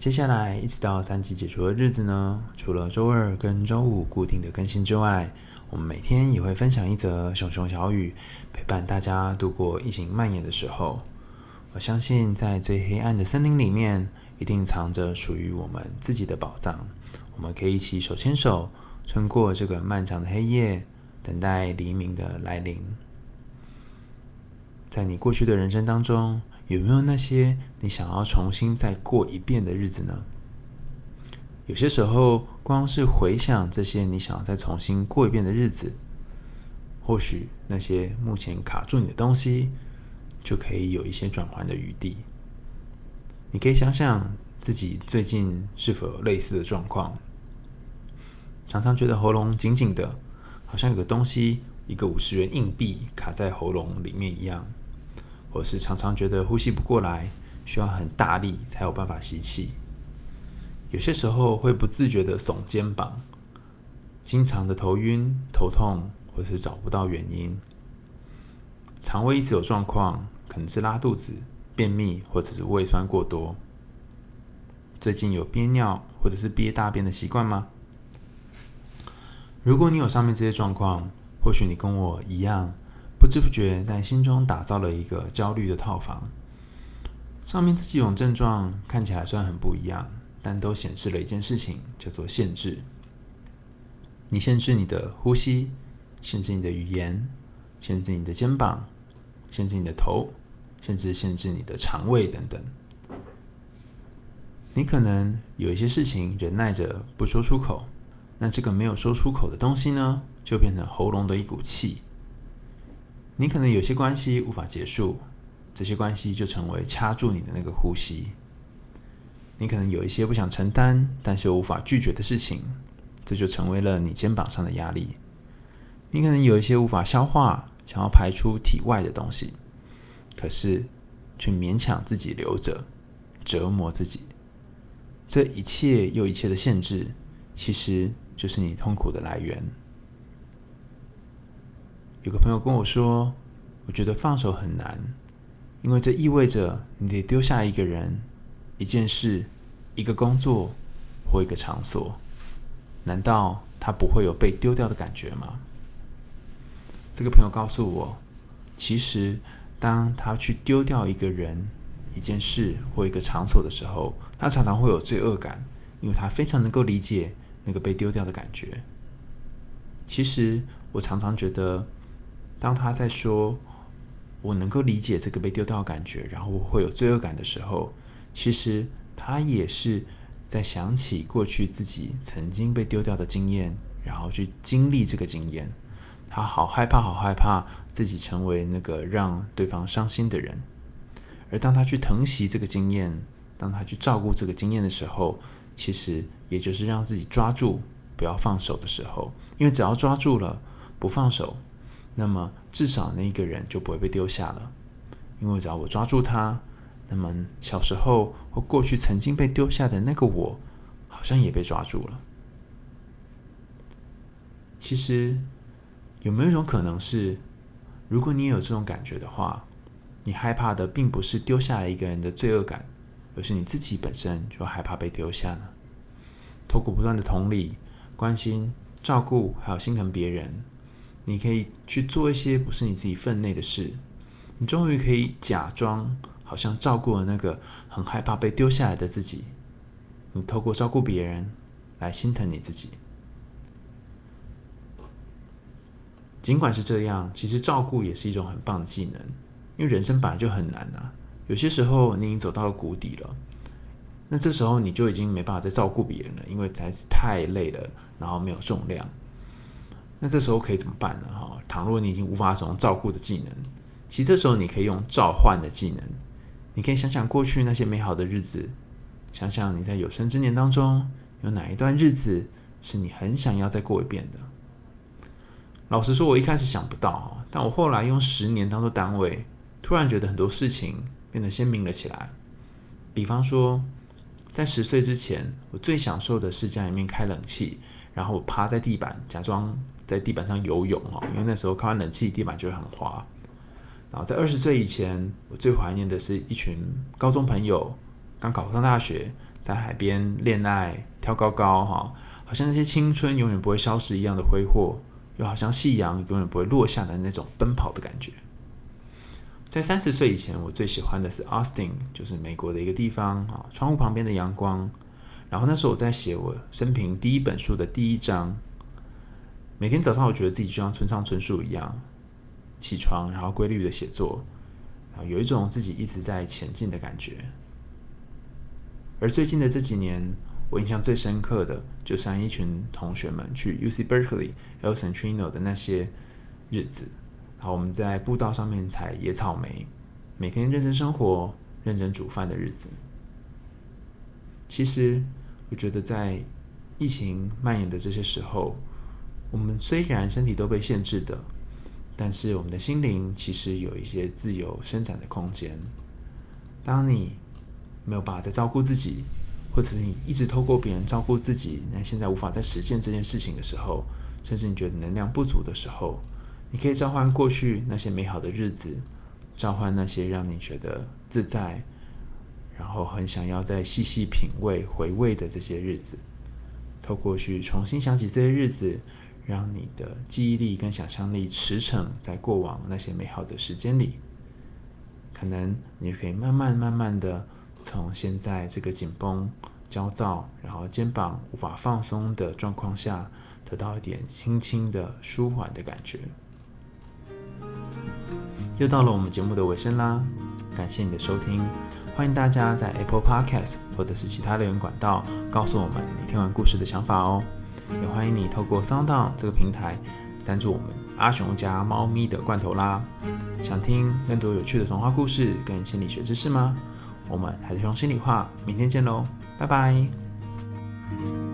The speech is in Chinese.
接下来一直到三级解除的日子呢，除了周二跟周五固定的更新之外，我们每天也会分享一则熊熊小语，陪伴大家度过疫情蔓延的时候。我相信，在最黑暗的森林里面，一定藏着属于我们自己的宝藏。我们可以一起手牵手，穿过这个漫长的黑夜，等待黎明的来临。在你过去的人生当中，有没有那些你想要重新再过一遍的日子呢？有些时候，光是回想这些你想要再重新过一遍的日子，或许那些目前卡住你的东西，就可以有一些转换的余地。你可以想想自己最近是否有类似的状况，常常觉得喉咙紧紧的，好像有个东西，一个五十元硬币卡在喉咙里面一样。或是常常觉得呼吸不过来，需要很大力才有办法吸气。有些时候会不自觉的耸肩膀，经常的头晕、头痛，或是找不到原因。肠胃一直有状况，可能是拉肚子、便秘，或者是胃酸过多。最近有憋尿或者是憋大便的习惯吗？如果你有上面这些状况，或许你跟我一样。不知不觉在心中打造了一个焦虑的套房。上面这几种症状看起来虽然很不一样，但都显示了一件事情，叫做限制。你限制你的呼吸，限制你的语言，限制你的肩膀，限制你的头，甚至限制你的肠胃等等。你可能有一些事情忍耐着不说出口，那这个没有说出口的东西呢，就变成喉咙的一股气。你可能有些关系无法结束，这些关系就成为掐住你的那个呼吸。你可能有一些不想承担，但是又无法拒绝的事情，这就成为了你肩膀上的压力。你可能有一些无法消化、想要排出体外的东西，可是却勉强自己留着，折磨自己。这一切又一切的限制，其实就是你痛苦的来源。有个朋友跟我说：“我觉得放手很难，因为这意味着你得丢下一个人、一件事、一个工作或一个场所。难道他不会有被丢掉的感觉吗？”这个朋友告诉我，其实当他去丢掉一个人、一件事或一个场所的时候，他常常会有罪恶感，因为他非常能够理解那个被丢掉的感觉。其实我常常觉得。当他在说“我能够理解这个被丢掉的感觉”，然后我会有罪恶感的时候，其实他也是在想起过去自己曾经被丢掉的经验，然后去经历这个经验。他好害怕，好害怕自己成为那个让对方伤心的人。而当他去疼惜这个经验，当他去照顾这个经验的时候，其实也就是让自己抓住，不要放手的时候。因为只要抓住了，不放手。那么至少那一个人就不会被丢下了，因为只要我抓住他，那么小时候或过去曾经被丢下的那个我，好像也被抓住了。其实有没有一种可能是，如果你有这种感觉的话，你害怕的并不是丢下来一个人的罪恶感，而是你自己本身就害怕被丢下呢？透过不断的同理、关心、照顾，还有心疼别人。你可以去做一些不是你自己分内的事，你终于可以假装好像照顾了那个很害怕被丢下来的自己。你透过照顾别人来心疼你自己。尽管是这样，其实照顾也是一种很棒的技能，因为人生本来就很难啊。有些时候你已经走到了谷底了，那这时候你就已经没办法再照顾别人了，因为实在是太累了，然后没有重量。那这时候可以怎么办呢？哈，倘若你已经无法使用照顾的技能，其实这时候你可以用召唤的技能。你可以想想过去那些美好的日子，想想你在有生之年当中有哪一段日子是你很想要再过一遍的。老实说，我一开始想不到，但我后来用十年当做单位，突然觉得很多事情变得鲜明了起来。比方说，在十岁之前，我最享受的是家里面开冷气，然后我趴在地板，假装在地板上游泳哦，因为那时候开完冷气，地板就会很滑。然后在二十岁以前，我最怀念的是一群高中朋友，刚考上大学，在海边恋爱、跳高高，哈，好像那些青春永远不会消失一样的挥霍，又好像夕阳永远不会落下的那种奔跑的感觉。在三十岁以前，我最喜欢的是 Austin，就是美国的一个地方啊，窗户旁边的阳光。然后那时候我在写我生平第一本书的第一章，每天早上我觉得自己就像村上春树一样。起床，然后规律的写作，啊，有一种自己一直在前进的感觉。而最近的这几年，我印象最深刻的，就是和一群同学们去 U C Berkeley El Centrino 的那些日子。好，我们在步道上面采野草莓，每天认真生活、认真煮饭的日子。其实，我觉得在疫情蔓延的这些时候，我们虽然身体都被限制的。但是我们的心灵其实有一些自由伸展的空间。当你没有办法再照顾自己，或者是你一直透过别人照顾自己，那现在无法再实现这件事情的时候，甚至你觉得能量不足的时候，你可以召唤过去那些美好的日子，召唤那些让你觉得自在，然后很想要再细细品味、回味的这些日子，透过去重新想起这些日子。让你的记忆力跟想象力驰骋在过往那些美好的时间里，可能你可以慢慢慢慢的从现在这个紧绷、焦躁，然后肩膀无法放松的状况下，得到一点轻轻的舒缓的感觉。又到了我们节目的尾声啦，感谢你的收听，欢迎大家在 Apple Podcast 或者是其他留言管道告诉我们你听完故事的想法哦。也欢迎你透过 SoundOn 这个平台赞助我们阿雄家猫咪的罐头啦。想听更多有趣的童话故事跟心理学知识吗？我们还是用心里话，明天见喽，拜拜。